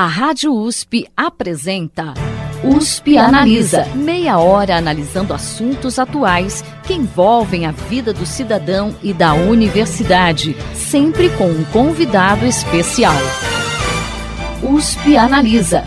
A Rádio USP apresenta USP Analisa. Meia hora analisando assuntos atuais que envolvem a vida do cidadão e da universidade, sempre com um convidado especial. USP Analisa.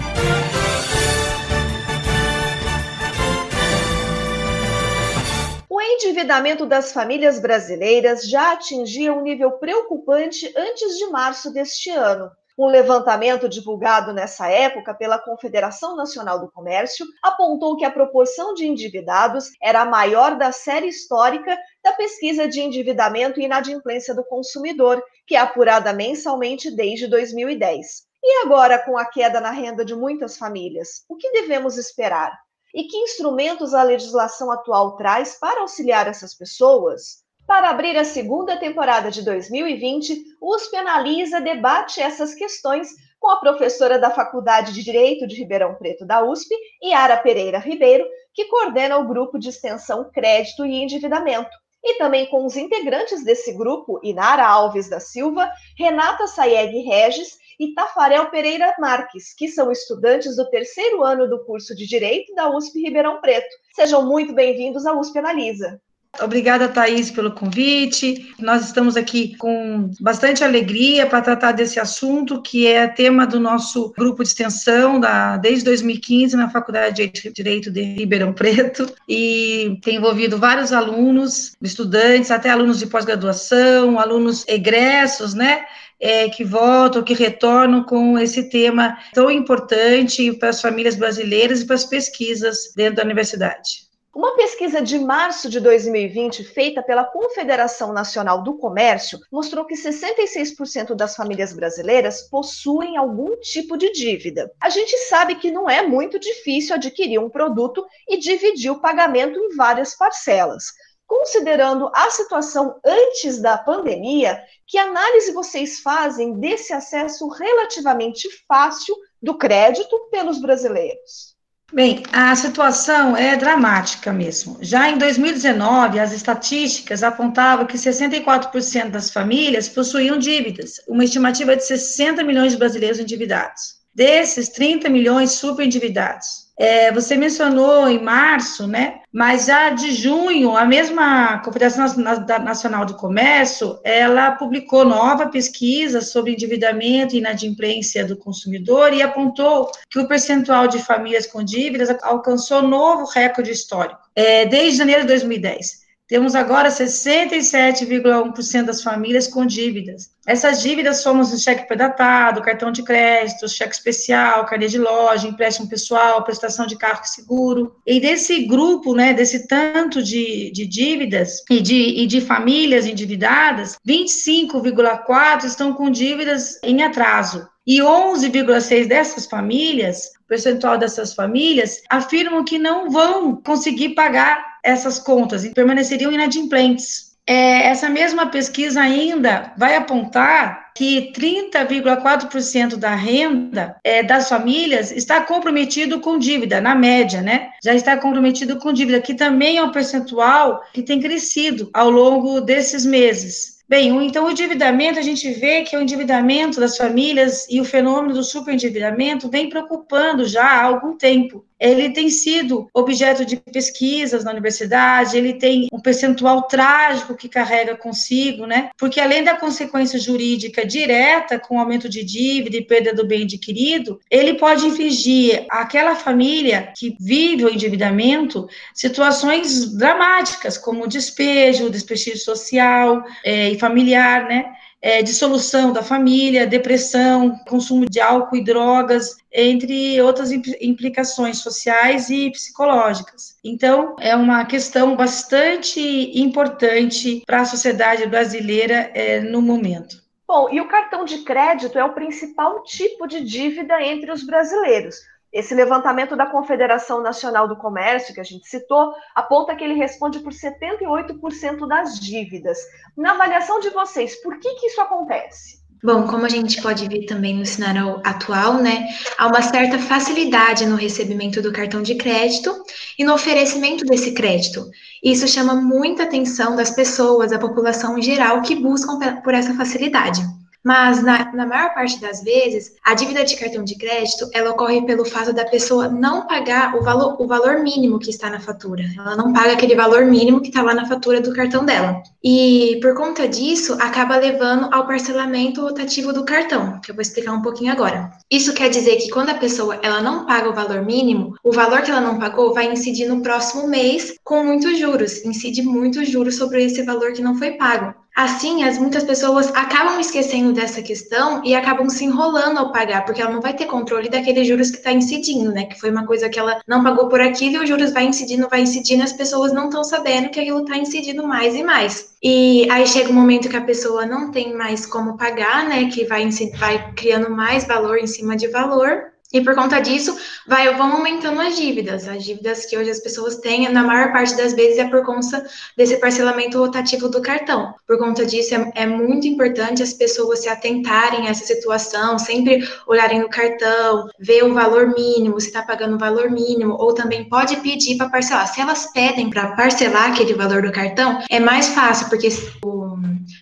O endividamento das famílias brasileiras já atingia um nível preocupante antes de março deste ano. Um levantamento divulgado nessa época pela Confederação Nacional do Comércio apontou que a proporção de endividados era a maior da série histórica da pesquisa de endividamento e inadimplência do consumidor, que é apurada mensalmente desde 2010. E agora, com a queda na renda de muitas famílias, o que devemos esperar? E que instrumentos a legislação atual traz para auxiliar essas pessoas? Para abrir a segunda temporada de 2020, o USP Analisa debate essas questões com a professora da Faculdade de Direito de Ribeirão Preto da USP, Yara Pereira Ribeiro, que coordena o grupo de extensão Crédito e Endividamento, e também com os integrantes desse grupo, Inara Alves da Silva, Renata Saeg Regis e Tafarel Pereira Marques, que são estudantes do terceiro ano do curso de Direito da USP Ribeirão Preto. Sejam muito bem-vindos à USP Analisa. Obrigada, Thaís, pelo convite. Nós estamos aqui com bastante alegria para tratar desse assunto, que é tema do nosso grupo de extensão da, desde 2015 na Faculdade de Direito de Ribeirão Preto, e tem envolvido vários alunos, estudantes, até alunos de pós-graduação, alunos egressos, né? É, que voltam, que retornam com esse tema tão importante para as famílias brasileiras e para as pesquisas dentro da universidade. Uma pesquisa de março de 2020, feita pela Confederação Nacional do Comércio, mostrou que 66% das famílias brasileiras possuem algum tipo de dívida. A gente sabe que não é muito difícil adquirir um produto e dividir o pagamento em várias parcelas. Considerando a situação antes da pandemia, que análise vocês fazem desse acesso relativamente fácil do crédito pelos brasileiros? Bem, a situação é dramática mesmo. Já em 2019, as estatísticas apontavam que 64% das famílias possuíam dívidas, uma estimativa de 60 milhões de brasileiros endividados. Desses, 30 milhões super endividados. É, você mencionou em março, né? Mas já de junho, a mesma Confederação Nacional do Comércio, ela publicou nova pesquisa sobre endividamento e inadimplência do consumidor e apontou que o percentual de famílias com dívidas alcançou novo recorde histórico, é, desde janeiro de 2010. Temos agora 67,1% das famílias com dívidas. Essas dívidas somos o cheque predatado, cartão de crédito, cheque especial, carnê de loja, empréstimo pessoal, prestação de carro e seguro. E desse grupo, né, desse tanto de, de dívidas e de, e de famílias endividadas, 25,4% estão com dívidas em atraso. E 11,6% dessas famílias, percentual dessas famílias, afirmam que não vão conseguir pagar essas contas e permaneceriam inadimplentes. É, essa mesma pesquisa ainda vai apontar que 30,4% da renda é, das famílias está comprometido com dívida, na média, né? Já está comprometido com dívida, que também é um percentual que tem crescido ao longo desses meses. Bem, então o endividamento, a gente vê que o endividamento das famílias e o fenômeno do superendividamento vem preocupando já há algum tempo ele tem sido objeto de pesquisas na universidade, ele tem um percentual trágico que carrega consigo, né? Porque além da consequência jurídica direta com aumento de dívida e perda do bem adquirido, ele pode infligir àquela família que vive o endividamento situações dramáticas, como despejo, desprestígio social é, e familiar, né? É, dissolução da família, depressão, consumo de álcool e drogas, entre outras implicações sociais e psicológicas. Então, é uma questão bastante importante para a sociedade brasileira é, no momento. Bom, e o cartão de crédito é o principal tipo de dívida entre os brasileiros. Esse levantamento da Confederação Nacional do Comércio, que a gente citou, aponta que ele responde por 78% das dívidas. Na avaliação de vocês, por que, que isso acontece? Bom, como a gente pode ver também no cenário atual, né, há uma certa facilidade no recebimento do cartão de crédito e no oferecimento desse crédito. Isso chama muita atenção das pessoas, da população em geral, que buscam por essa facilidade. Mas na, na maior parte das vezes, a dívida de cartão de crédito ela ocorre pelo fato da pessoa não pagar o valor, o valor mínimo que está na fatura. Ela não paga aquele valor mínimo que está lá na fatura do cartão dela. E por conta disso, acaba levando ao parcelamento rotativo do cartão, que eu vou explicar um pouquinho agora. Isso quer dizer que quando a pessoa ela não paga o valor mínimo, o valor que ela não pagou vai incidir no próximo mês com muitos juros, incide muitos juros sobre esse valor que não foi pago. Assim, as muitas pessoas acabam esquecendo dessa questão e acabam se enrolando ao pagar, porque ela não vai ter controle daqueles juros que está incidindo, né? Que foi uma coisa que ela não pagou por aquilo e os juros vai incidindo, vai incidindo, e as pessoas não estão sabendo que aquilo está incidindo mais e mais. E aí chega um momento que a pessoa não tem mais como pagar, né? Que vai, vai criando mais valor em cima de valor. E por conta disso, vai, vão aumentando as dívidas. As dívidas que hoje as pessoas têm, na maior parte das vezes, é por conta desse parcelamento rotativo do cartão. Por conta disso, é, é muito importante as pessoas se atentarem a essa situação, sempre olharem no cartão, ver o valor mínimo, se está pagando o valor mínimo, ou também pode pedir para parcelar. Se elas pedem para parcelar aquele valor do cartão, é mais fácil, porque o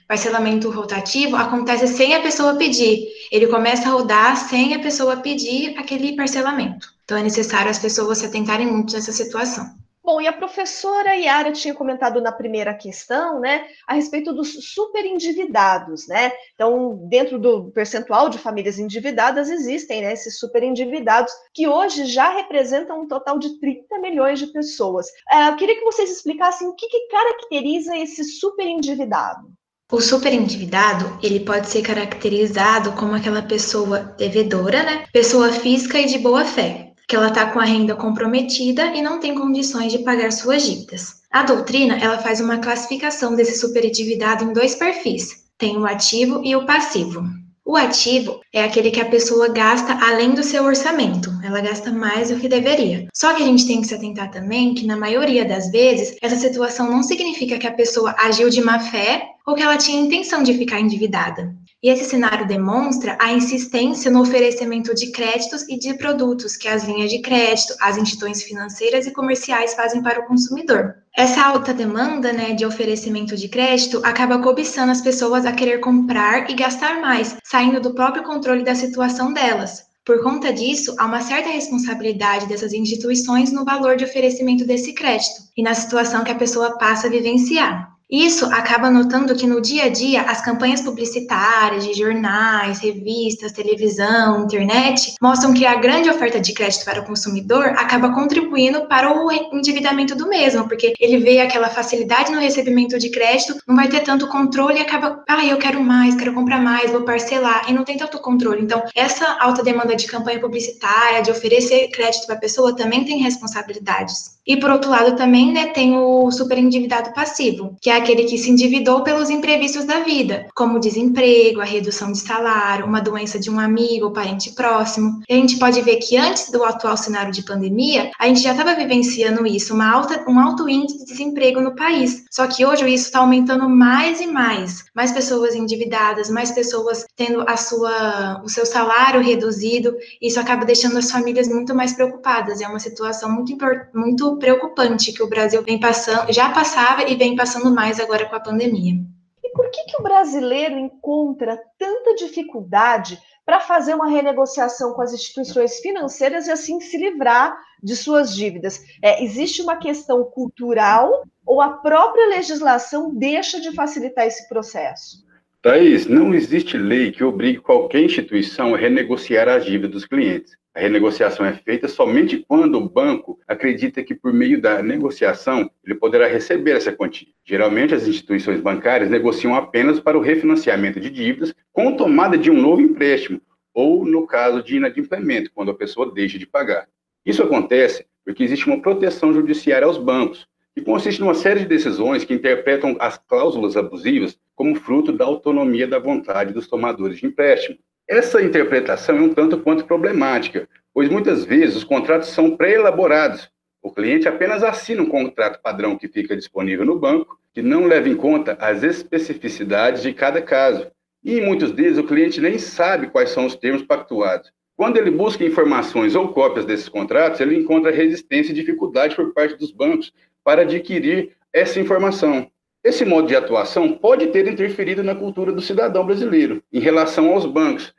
parcelamento rotativo acontece sem a pessoa pedir. Ele começa a rodar sem a pessoa pedir aquele parcelamento. Então é necessário as pessoas se atentarem muito nessa situação. Bom, e a professora Yara tinha comentado na primeira questão, né, a respeito dos superendividados, né? Então, dentro do percentual de famílias endividadas, existem né, esses superendividados, que hoje já representam um total de 30 milhões de pessoas. Uh, eu queria que vocês explicassem o que, que caracteriza esse superendividado. O superendividado, ele pode ser caracterizado como aquela pessoa devedora, né? Pessoa física e de boa fé, que ela está com a renda comprometida e não tem condições de pagar suas dívidas. A doutrina, ela faz uma classificação desse superendividado em dois perfis. Tem o ativo e o passivo. O ativo é aquele que a pessoa gasta além do seu orçamento, ela gasta mais do que deveria. Só que a gente tem que se atentar também que, na maioria das vezes, essa situação não significa que a pessoa agiu de má fé ou que ela tinha intenção de ficar endividada. E esse cenário demonstra a insistência no oferecimento de créditos e de produtos que as linhas de crédito, as instituições financeiras e comerciais fazem para o consumidor. Essa alta demanda né, de oferecimento de crédito acaba cobiçando as pessoas a querer comprar e gastar mais, saindo do próprio controle da situação delas. Por conta disso, há uma certa responsabilidade dessas instituições no valor de oferecimento desse crédito e na situação que a pessoa passa a vivenciar. Isso acaba notando que no dia a dia as campanhas publicitárias de jornais, revistas, televisão, internet mostram que a grande oferta de crédito para o consumidor acaba contribuindo para o endividamento do mesmo, porque ele vê aquela facilidade no recebimento de crédito, não vai ter tanto controle e acaba, ah, eu quero mais, quero comprar mais, vou parcelar, e não tem tanto controle. Então, essa alta demanda de campanha publicitária, de oferecer crédito para a pessoa, também tem responsabilidades. E por outro lado, também né, tem o superendividado passivo, que é aquele que se endividou pelos imprevistos da vida, como o desemprego, a redução de salário, uma doença de um amigo ou parente próximo. E a gente pode ver que antes do atual cenário de pandemia, a gente já estava vivenciando isso, uma alta, um alto índice de desemprego no país. Só que hoje isso está aumentando mais e mais. Mais pessoas endividadas, mais pessoas tendo a sua, o seu salário reduzido. Isso acaba deixando as famílias muito mais preocupadas. É uma situação muito, muito preocupante que o Brasil vem passando, já passava e vem passando mais agora com a pandemia. E por que, que o brasileiro encontra tanta dificuldade para fazer uma renegociação com as instituições financeiras e assim se livrar de suas dívidas? É, existe uma questão cultural ou a própria legislação deixa de facilitar esse processo? Thaís, não existe lei que obrigue qualquer instituição a renegociar as dívidas dos clientes. A renegociação é feita somente quando o banco acredita que, por meio da negociação, ele poderá receber essa quantia. Geralmente, as instituições bancárias negociam apenas para o refinanciamento de dívidas com tomada de um novo empréstimo, ou no caso de inadimplemento, quando a pessoa deixa de pagar. Isso acontece porque existe uma proteção judiciária aos bancos, que consiste numa série de decisões que interpretam as cláusulas abusivas como fruto da autonomia da vontade dos tomadores de empréstimo. Essa interpretação é um tanto quanto problemática, pois muitas vezes os contratos são pré-elaborados. O cliente apenas assina um contrato padrão que fica disponível no banco, que não leva em conta as especificidades de cada caso. E em muitos deles o cliente nem sabe quais são os termos pactuados. Quando ele busca informações ou cópias desses contratos, ele encontra resistência e dificuldade por parte dos bancos para adquirir essa informação. Esse modo de atuação pode ter interferido na cultura do cidadão brasileiro em relação aos bancos.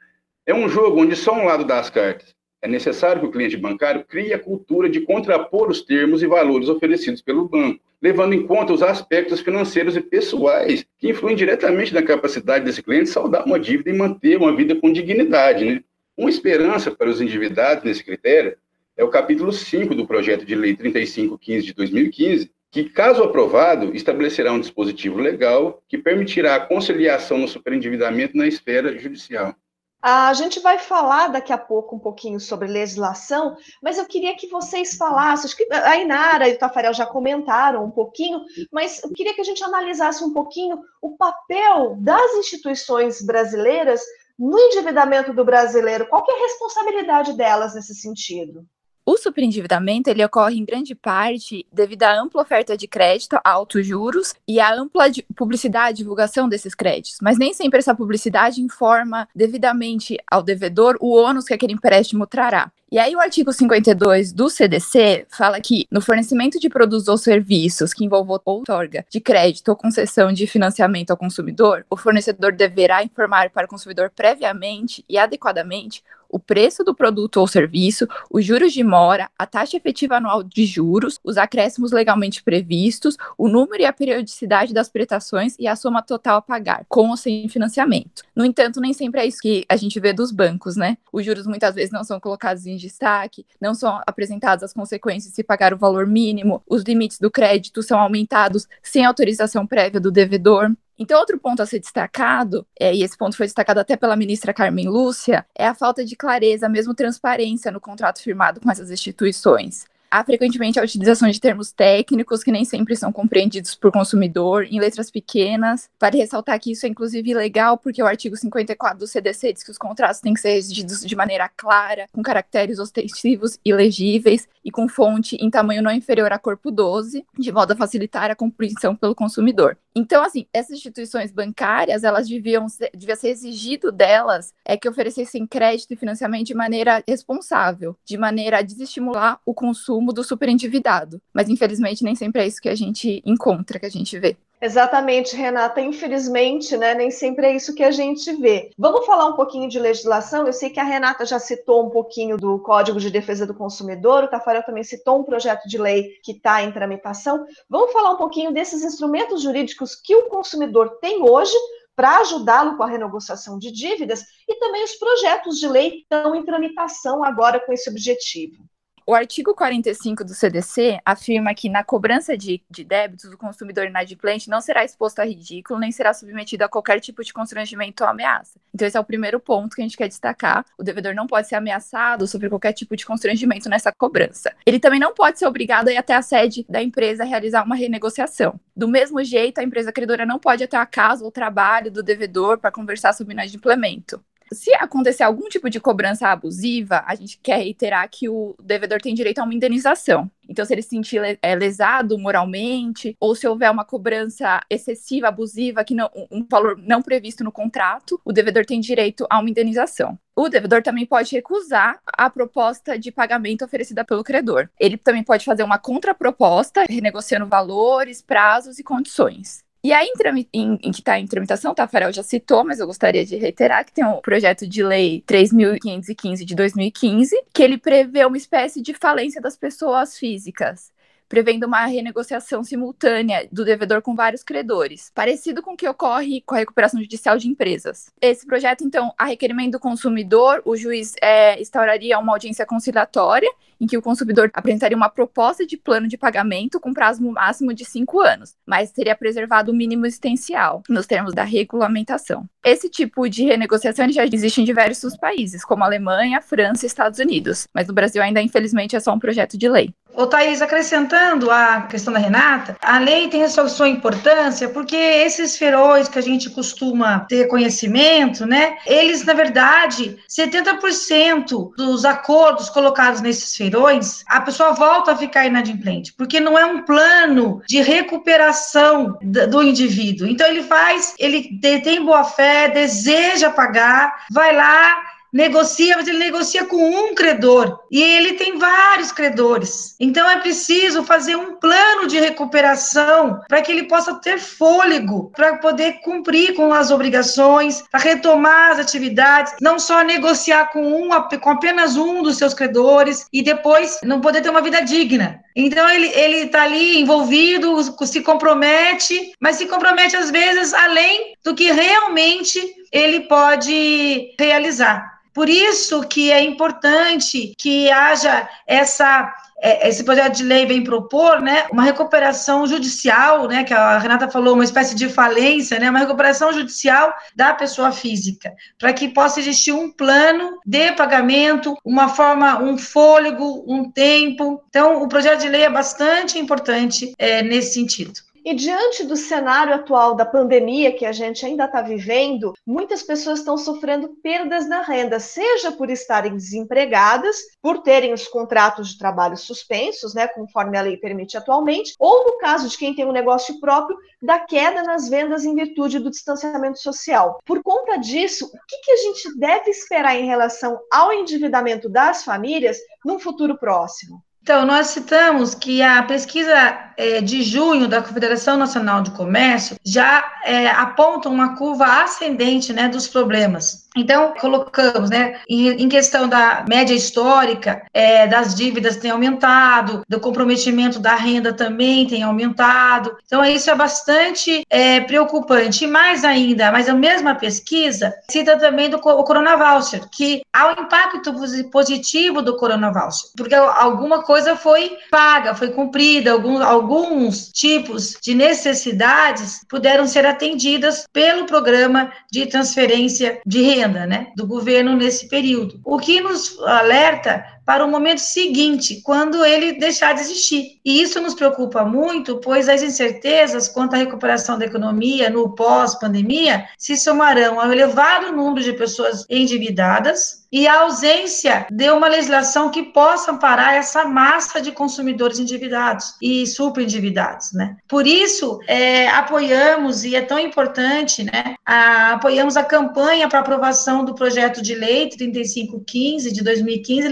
É um jogo onde só um lado dá as cartas. É necessário que o cliente bancário crie a cultura de contrapor os termos e valores oferecidos pelo banco, levando em conta os aspectos financeiros e pessoais que influem diretamente na capacidade desse cliente saldar uma dívida e manter uma vida com dignidade. Né? Uma esperança para os endividados nesse critério é o capítulo 5 do projeto de lei 3515 de 2015, que, caso aprovado, estabelecerá um dispositivo legal que permitirá a conciliação no superendividamento na esfera judicial. A gente vai falar daqui a pouco um pouquinho sobre legislação, mas eu queria que vocês falassem. Que a Inara e o Tafarel já comentaram um pouquinho, mas eu queria que a gente analisasse um pouquinho o papel das instituições brasileiras no endividamento do brasileiro. Qual é a responsabilidade delas nesse sentido? O superendividamento ele ocorre em grande parte devido à ampla oferta de crédito altos juros e à ampla publicidade e divulgação desses créditos. Mas nem sempre essa publicidade informa devidamente ao devedor o ônus que aquele empréstimo trará. E aí o artigo 52 do CDC fala que no fornecimento de produtos ou serviços que envolvam outorga de crédito ou concessão de financiamento ao consumidor, o fornecedor deverá informar para o consumidor previamente e adequadamente o preço do produto ou serviço, os juros de mora, a taxa efetiva anual de juros, os acréscimos legalmente previstos, o número e a periodicidade das prestações e a soma total a pagar, com ou sem financiamento. No entanto, nem sempre é isso que a gente vê dos bancos, né? Os juros muitas vezes não são colocados em destaque, não são apresentadas as consequências se pagar o valor mínimo, os limites do crédito são aumentados sem autorização prévia do devedor. Então, outro ponto a ser destacado, é, e esse ponto foi destacado até pela ministra Carmen Lúcia, é a falta de clareza, mesmo transparência no contrato firmado com essas instituições. Há frequentemente a utilização de termos técnicos que nem sempre são compreendidos por consumidor, em letras pequenas. Vale ressaltar que isso é inclusive legal, porque o artigo 54 do CDC diz que os contratos têm que ser redigidos de maneira clara, com caracteres ostensivos e legíveis e com fonte em tamanho não inferior a corpo 12, de modo a facilitar a compreensão pelo consumidor. Então, assim, essas instituições bancárias, elas deviam ser, devia ser exigido delas é que oferecessem crédito e financiamento de maneira responsável, de maneira a desestimular o consumo do superendividado. Mas, infelizmente, nem sempre é isso que a gente encontra, que a gente vê. Exatamente, Renata. Infelizmente, né, nem sempre é isso que a gente vê. Vamos falar um pouquinho de legislação. Eu sei que a Renata já citou um pouquinho do Código de Defesa do Consumidor, o Tafarel também citou um projeto de lei que está em tramitação. Vamos falar um pouquinho desses instrumentos jurídicos que o consumidor tem hoje para ajudá-lo com a renegociação de dívidas e também os projetos de lei que estão em tramitação agora com esse objetivo. O artigo 45 do CDC afirma que na cobrança de, de débitos, o consumidor inadimplente não será exposto a ridículo nem será submetido a qualquer tipo de constrangimento ou ameaça. Então, esse é o primeiro ponto que a gente quer destacar. O devedor não pode ser ameaçado sobre qualquer tipo de constrangimento nessa cobrança. Ele também não pode ser obrigado a ir até a sede da empresa a realizar uma renegociação. Do mesmo jeito, a empresa credora não pode até a casa ou trabalho do devedor para conversar sobre inadimplemento se acontecer algum tipo de cobrança abusiva, a gente quer reiterar que o devedor tem direito a uma indenização. Então, se ele se sentir é, lesado moralmente, ou se houver uma cobrança excessiva, abusiva, que não, um valor não previsto no contrato, o devedor tem direito a uma indenização. O devedor também pode recusar a proposta de pagamento oferecida pelo credor. Ele também pode fazer uma contraproposta, renegociando valores, prazos e condições. E aí, em, em, em que está em tramitação, o Tafarel já citou, mas eu gostaria de reiterar que tem o um projeto de lei 3.515 de 2015, que ele prevê uma espécie de falência das pessoas físicas prevendo uma renegociação simultânea do devedor com vários credores, parecido com o que ocorre com a recuperação judicial de empresas. Esse projeto, então, a requerimento do consumidor, o juiz é, instauraria uma audiência conciliatória, em que o consumidor apresentaria uma proposta de plano de pagamento com prazo máximo de cinco anos, mas teria preservado o mínimo existencial, nos termos da regulamentação. Esse tipo de renegociação já existe em diversos países, como Alemanha, França e Estados Unidos, mas no Brasil ainda, infelizmente, é só um projeto de lei. Ô, Thaís, acrescentando a questão da Renata, a lei tem a sua importância porque esses feróis que a gente costuma ter conhecimento, né, eles, na verdade, 70% dos acordos colocados nesses feróis, a pessoa volta a ficar inadimplente, porque não é um plano de recuperação do indivíduo. Então, ele faz, ele tem boa fé, deseja pagar, vai lá, negocia, mas ele negocia com um credor e ele tem vários credores. Então é preciso fazer um plano de recuperação para que ele possa ter fôlego para poder cumprir com as obrigações, para retomar as atividades, não só negociar com um, com apenas um dos seus credores e depois não poder ter uma vida digna. Então ele ele está ali envolvido, se compromete, mas se compromete às vezes além do que realmente ele pode realizar. Por isso que é importante que haja essa é, esse projeto de lei vem propor, né, uma recuperação judicial, né, que a Renata falou, uma espécie de falência, né, uma recuperação judicial da pessoa física, para que possa existir um plano de pagamento, uma forma, um fôlego, um tempo. Então, o projeto de lei é bastante importante é, nesse sentido. E diante do cenário atual da pandemia que a gente ainda está vivendo, muitas pessoas estão sofrendo perdas na renda, seja por estarem desempregadas, por terem os contratos de trabalho suspensos, né, conforme a lei permite atualmente, ou no caso de quem tem um negócio próprio, da queda nas vendas em virtude do distanciamento social. Por conta disso, o que, que a gente deve esperar em relação ao endividamento das famílias no futuro próximo? Então, nós citamos que a pesquisa é, de junho da Confederação Nacional de Comércio já é, aponta uma curva ascendente né, dos problemas. Então, colocamos, né, em, questão da média histórica, é, das dívidas tem aumentado, do comprometimento da renda também tem aumentado. Então, isso é bastante é, preocupante. E mais ainda, mas a mesma pesquisa cita também do o Corona Voucher, que há um impacto positivo do Corona Voucher, porque alguma coisa foi paga, foi cumprida, algum, alguns tipos de necessidades puderam ser atendidas pelo programa de transferência de renda, né, do governo nesse período. O que nos alerta para o momento seguinte, quando ele deixar de existir. E isso nos preocupa muito, pois as incertezas quanto à recuperação da economia no pós-pandemia se somarão ao elevado número de pessoas endividadas e a ausência de uma legislação que possa amparar essa massa de consumidores endividados e superendividados, né? Por isso, é, apoiamos, e é tão importante, né, a, apoiamos a campanha para aprovação do projeto de lei 3515 de 2015,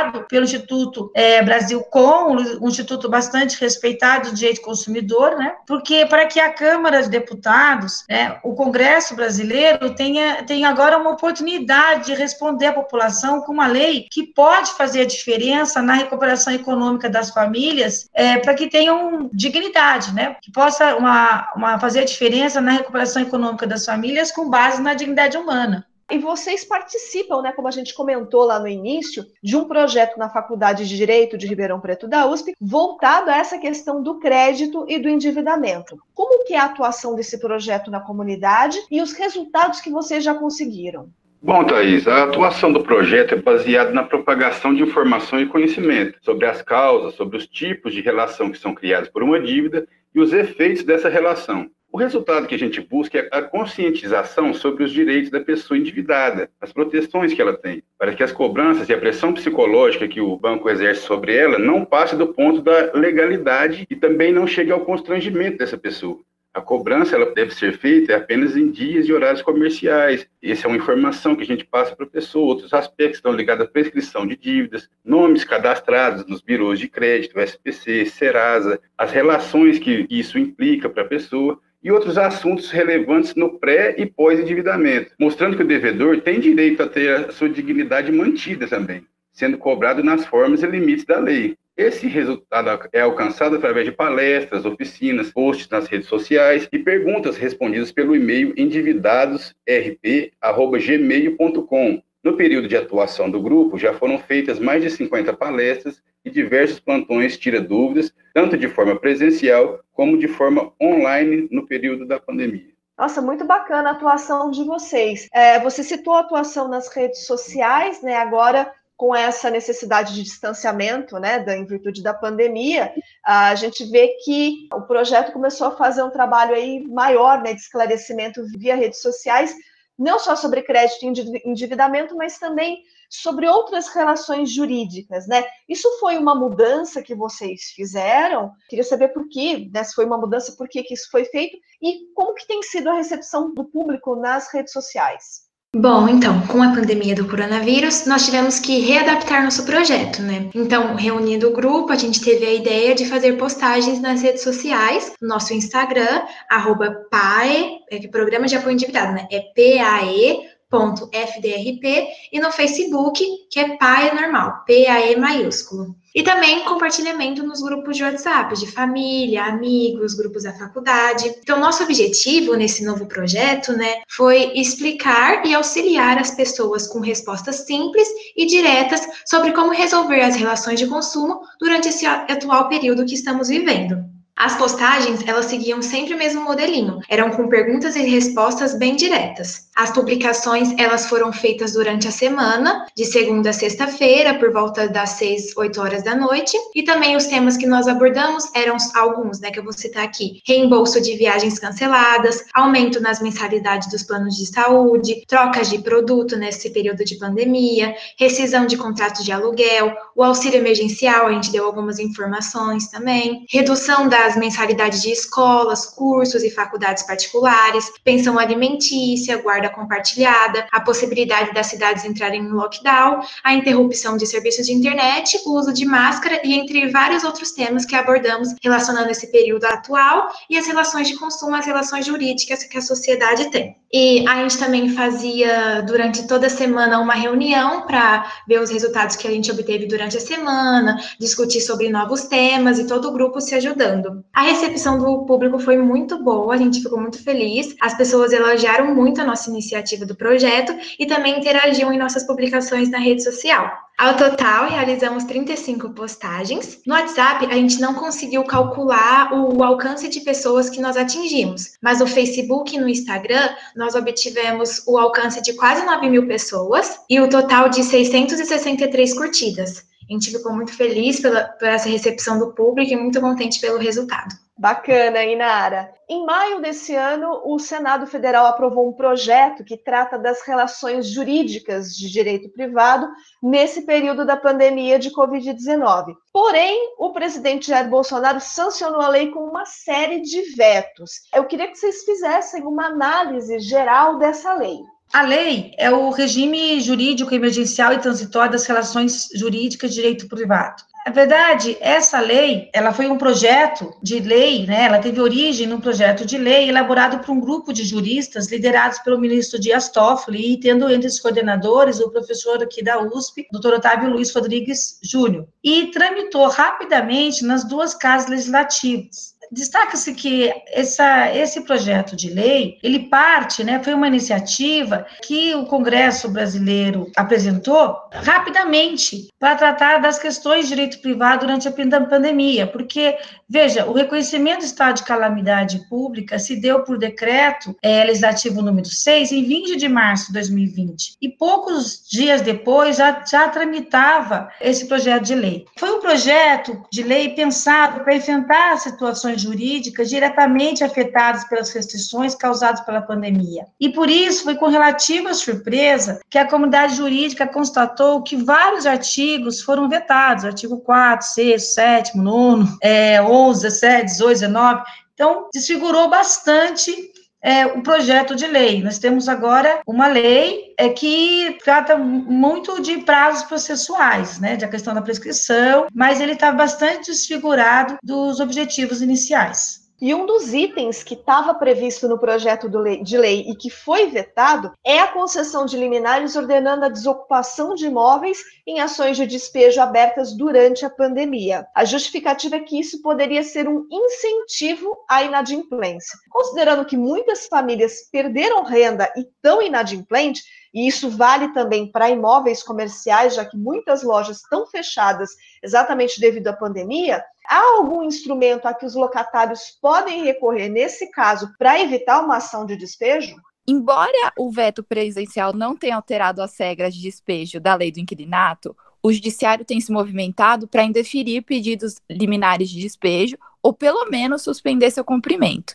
liderado pelo Instituto é, Brasil Com, um instituto bastante respeitado de direito consumidor, né? Porque para que a Câmara de Deputados, né, o Congresso brasileiro tenha, tenha agora uma oportunidade de responder à população com uma lei que pode fazer a diferença na recuperação econômica das famílias, é, para que tenham dignidade, né? Que possa uma, uma fazer a diferença na recuperação econômica das famílias com base na dignidade humana. E vocês participam, né, como a gente comentou lá no início, de um projeto na Faculdade de Direito de Ribeirão Preto da USP, voltado a essa questão do crédito e do endividamento. Como que é a atuação desse projeto na comunidade e os resultados que vocês já conseguiram? Bom, Thaís, a atuação do projeto é baseada na propagação de informação e conhecimento sobre as causas, sobre os tipos de relação que são criados por uma dívida e os efeitos dessa relação. O resultado que a gente busca é a conscientização sobre os direitos da pessoa endividada, as proteções que ela tem, para que as cobranças e a pressão psicológica que o banco exerce sobre ela não passe do ponto da legalidade e também não chegue ao constrangimento dessa pessoa. A cobrança ela deve ser feita apenas em dias e horários comerciais. Essa é uma informação que a gente passa para a pessoa. Outros aspectos estão ligados à prescrição de dívidas, nomes cadastrados nos birôs de crédito, SPC, Serasa, as relações que isso implica para a pessoa e outros assuntos relevantes no pré e pós-endividamento, mostrando que o devedor tem direito a ter a sua dignidade mantida também, sendo cobrado nas formas e limites da lei. Esse resultado é alcançado através de palestras, oficinas, posts nas redes sociais e perguntas respondidas pelo e-mail endividadosrp@gmail.com. No período de atuação do grupo, já foram feitas mais de 50 palestras e diversos plantões tira dúvidas, tanto de forma presencial como de forma online no período da pandemia. Nossa, muito bacana a atuação de vocês. É, você citou a atuação nas redes sociais, né? Agora com essa necessidade de distanciamento, né, da, em virtude da pandemia, a gente vê que o projeto começou a fazer um trabalho aí maior, né, de esclarecimento via redes sociais, não só sobre crédito e endividamento, mas também sobre outras relações jurídicas, né? Isso foi uma mudança que vocês fizeram? Queria saber por quê, né? Se foi uma mudança, por que, que isso foi feito e como que tem sido a recepção do público nas redes sociais? Bom, então, com a pandemia do coronavírus, nós tivemos que readaptar nosso projeto, né? Então, reunindo o grupo, a gente teve a ideia de fazer postagens nas redes sociais, no nosso Instagram, arroba PAE, é que Programa de Apoio Endividado, né? É PAE .fdrp e no Facebook, que é PAE normal, PAE maiúsculo. E também compartilhamento nos grupos de WhatsApp, de família, amigos, grupos da faculdade. Então, nosso objetivo nesse novo projeto, né, foi explicar e auxiliar as pessoas com respostas simples e diretas sobre como resolver as relações de consumo durante esse atual período que estamos vivendo. As postagens, elas seguiam sempre o mesmo modelinho, eram com perguntas e respostas bem diretas. As publicações, elas foram feitas durante a semana, de segunda a sexta-feira, por volta das 6, 8 horas da noite, e também os temas que nós abordamos eram alguns, né, que eu vou citar aqui: reembolso de viagens canceladas, aumento nas mensalidades dos planos de saúde, trocas de produto nesse período de pandemia, rescisão de contratos de aluguel, o auxílio emergencial, a gente deu algumas informações também, redução das as mensalidades de escolas, cursos e faculdades particulares, pensão alimentícia, guarda compartilhada, a possibilidade das cidades entrarem em lockdown, a interrupção de serviços de internet, o uso de máscara e entre vários outros temas que abordamos relacionando esse período atual e as relações de consumo, as relações jurídicas que a sociedade tem. E a gente também fazia durante toda a semana uma reunião para ver os resultados que a gente obteve durante a semana, discutir sobre novos temas e todo o grupo se ajudando. A recepção do público foi muito boa, a gente ficou muito feliz. As pessoas elogiaram muito a nossa iniciativa do projeto e também interagiam em nossas publicações na rede social. Ao total, realizamos 35 postagens. No WhatsApp, a gente não conseguiu calcular o alcance de pessoas que nós atingimos, mas no Facebook e no Instagram, nós obtivemos o alcance de quase 9 mil pessoas e o total de 663 curtidas. A gente ficou muito feliz pela, por essa recepção do público e muito contente pelo resultado. Bacana, Inara. Em maio desse ano, o Senado Federal aprovou um projeto que trata das relações jurídicas de direito privado nesse período da pandemia de Covid-19. Porém, o presidente Jair Bolsonaro sancionou a lei com uma série de vetos. Eu queria que vocês fizessem uma análise geral dessa lei. A lei é o regime jurídico emergencial e transitório das relações jurídicas de direito privado. Na verdade, essa lei, ela foi um projeto de lei, né? Ela teve origem num projeto de lei elaborado por um grupo de juristas liderados pelo ministro Dias Toffoli e tendo entre os coordenadores o professor aqui da USP, Dr. Otávio Luiz Rodrigues Júnior, e tramitou rapidamente nas duas casas legislativas. Destaca-se que essa, esse projeto de lei, ele parte, né, foi uma iniciativa que o Congresso brasileiro apresentou rapidamente para tratar das questões de direito privado durante a pandemia, porque, veja, o reconhecimento do estado de calamidade pública se deu por decreto é, legislativo número 6 em 20 de março de 2020, e poucos dias depois já, já tramitava esse projeto de lei. Foi um projeto de lei pensado para enfrentar situações jurídicas diretamente afetadas pelas restrições causadas pela pandemia. E por isso foi com relativa surpresa que a comunidade jurídica constatou que vários artigos foram vetados, artigo 4, 6, 7, 9, é, 11, 17, 18, 19. Então, desfigurou bastante é, o projeto de lei. Nós temos agora uma lei é, que trata muito de prazos processuais, né, da questão da prescrição, mas ele está bastante desfigurado dos objetivos iniciais. E um dos itens que estava previsto no projeto de lei e que foi vetado é a concessão de liminares ordenando a desocupação de imóveis em ações de despejo abertas durante a pandemia. A justificativa é que isso poderia ser um incentivo à inadimplência. Considerando que muitas famílias perderam renda e estão inadimplentes, e isso vale também para imóveis comerciais, já que muitas lojas estão fechadas exatamente devido à pandemia. Há algum instrumento a que os locatários podem recorrer nesse caso para evitar uma ação de despejo? Embora o veto presencial não tenha alterado as regras de despejo da lei do inquilinato, o judiciário tem se movimentado para indeferir pedidos liminares de despejo ou pelo menos suspender seu cumprimento.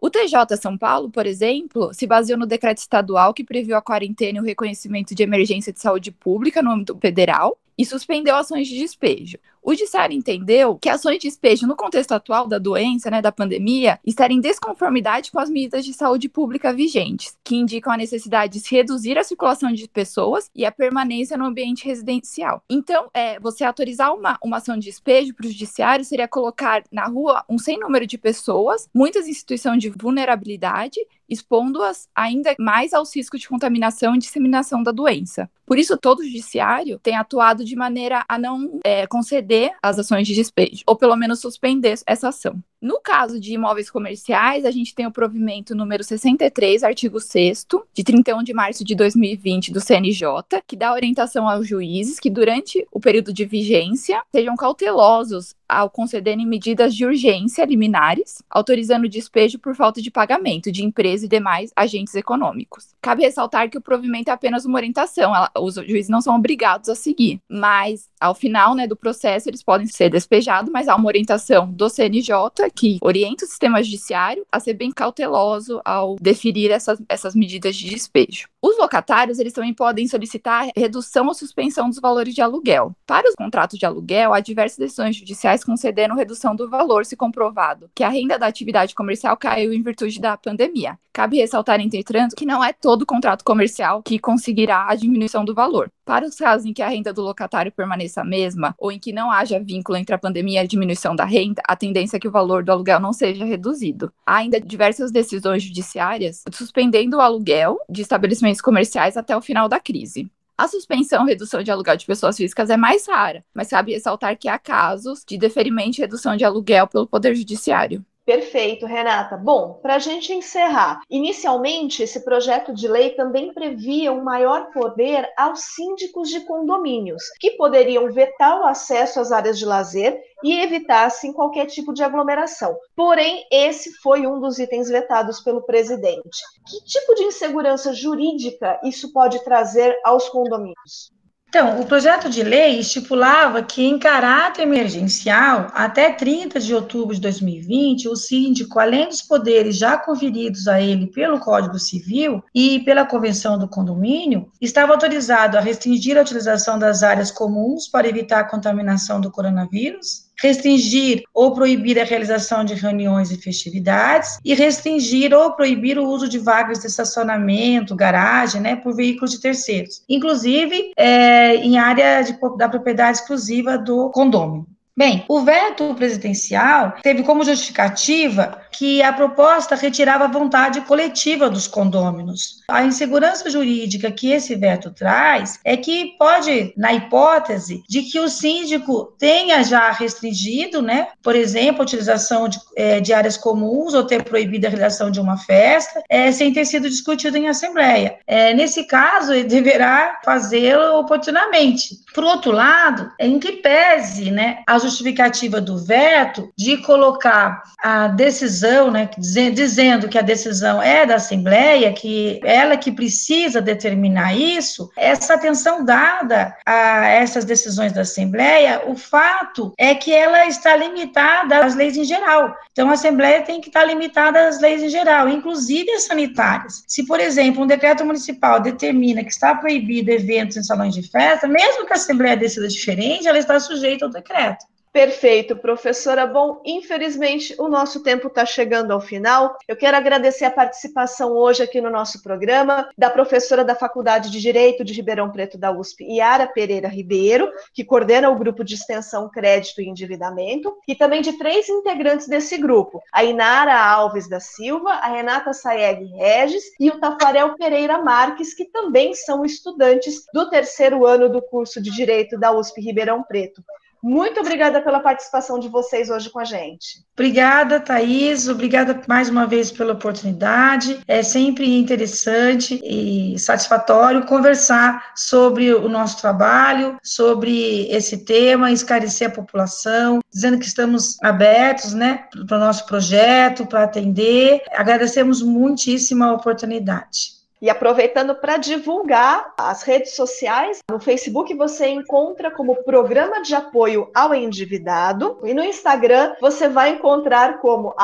O TJ São Paulo, por exemplo, se baseou no decreto estadual que previu a quarentena e o reconhecimento de emergência de saúde pública no âmbito federal e suspendeu ações de despejo. O Judiciário entendeu que ações de despejo no contexto atual da doença, né, da pandemia, estarem em desconformidade com as medidas de saúde pública vigentes, que indicam a necessidade de reduzir a circulação de pessoas e a permanência no ambiente residencial. Então, é, você autorizar uma, uma ação de despejo para o Judiciário seria colocar na rua um sem número de pessoas, muitas instituições de vulnerabilidade, expondo-as ainda mais aos riscos de contaminação e disseminação da doença. Por isso, todo o judiciário tem atuado de maneira a não é, conceder as ações de despejo, ou pelo menos suspender essa ação. No caso de imóveis comerciais, a gente tem o provimento número 63, artigo 6 de 31 de março de 2020 do CNJ, que dá orientação aos juízes que durante o período de vigência sejam cautelosos ao concederem medidas de urgência liminares, autorizando o despejo por falta de pagamento de empresa e demais agentes econômicos. Cabe ressaltar que o provimento é apenas uma orientação, ela, os juízes não são obrigados a seguir, mas ao final né, do processo eles podem ser despejados, mas há uma orientação do CNJ que orienta o sistema judiciário a ser bem cauteloso ao deferir essas, essas medidas de despejo. Os locatários, eles também podem solicitar redução ou suspensão dos valores de aluguel. Para os contratos de aluguel, há diversas decisões judiciais concedendo redução do valor se comprovado que a renda da atividade comercial caiu em virtude da pandemia. Cabe ressaltar, entretanto, que não é todo contrato comercial que conseguirá a diminuição do valor. Para os casos em que a renda do locatário permaneça a mesma, ou em que não haja vínculo entre a pandemia e a diminuição da renda, a tendência é que o valor do aluguel não seja reduzido. Há ainda diversas decisões judiciárias suspendendo o aluguel de estabelecimentos comerciais até o final da crise. A suspensão e redução de aluguel de pessoas físicas é mais rara, mas cabe ressaltar que há casos de deferimento e redução de aluguel pelo Poder Judiciário. Perfeito, Renata. Bom, para a gente encerrar, inicialmente esse projeto de lei também previa um maior poder aos síndicos de condomínios, que poderiam vetar o acesso às áreas de lazer e evitassem qualquer tipo de aglomeração. Porém, esse foi um dos itens vetados pelo presidente. Que tipo de insegurança jurídica isso pode trazer aos condomínios? Então, o projeto de lei estipulava que, em caráter emergencial, até 30 de outubro de 2020, o síndico, além dos poderes já conferidos a ele pelo Código Civil e pela Convenção do Condomínio, estava autorizado a restringir a utilização das áreas comuns para evitar a contaminação do coronavírus, restringir ou proibir a realização de reuniões e festividades e restringir ou proibir o uso de vagas de estacionamento, garagem, né, por veículos de terceiros, inclusive é, em área de, da propriedade exclusiva do condômino. Bem, o veto presidencial teve como justificativa que a proposta retirava a vontade coletiva dos condôminos. A insegurança jurídica que esse veto traz é que pode, na hipótese de que o síndico tenha já restringido, né, por exemplo, a utilização de, é, de áreas comuns ou ter proibido a realização de uma festa, é, sem ter sido discutido em assembleia. É, nesse caso, ele deverá fazê-lo oportunamente. Por outro lado, em que pese né, a justificativa do veto de colocar a decisão, né, dizendo que a decisão é da Assembleia, que ela que precisa determinar isso, essa atenção dada a essas decisões da Assembleia, o fato é que ela está limitada às leis em geral. Então, a Assembleia tem que estar limitada às leis em geral, inclusive as sanitárias. Se, por exemplo, um decreto municipal determina que está proibido eventos em salões de festa, mesmo que a Assembleia decida diferente, ela está sujeita ao decreto. Perfeito, professora. Bom, infelizmente o nosso tempo está chegando ao final. Eu quero agradecer a participação hoje aqui no nosso programa da professora da Faculdade de Direito de Ribeirão Preto da USP, Yara Pereira Ribeiro, que coordena o grupo de extensão Crédito e Endividamento, e também de três integrantes desse grupo: a Inara Alves da Silva, a Renata Saeg Regis e o Tafarel Pereira Marques, que também são estudantes do terceiro ano do curso de Direito da USP Ribeirão Preto. Muito obrigada pela participação de vocês hoje com a gente. Obrigada, Thaís. Obrigada mais uma vez pela oportunidade. É sempre interessante e satisfatório conversar sobre o nosso trabalho, sobre esse tema, esclarecer a população, dizendo que estamos abertos né, para o nosso projeto, para atender. Agradecemos muitíssimo a oportunidade. E aproveitando para divulgar as redes sociais, no Facebook você encontra como Programa de Apoio ao Endividado e no Instagram você vai encontrar como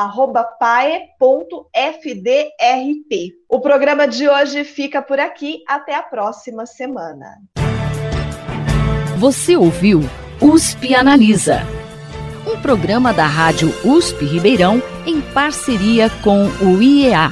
pae.fdrp. O programa de hoje fica por aqui, até a próxima semana. Você ouviu USP Analisa. Um programa da Rádio USP Ribeirão em parceria com o IEA,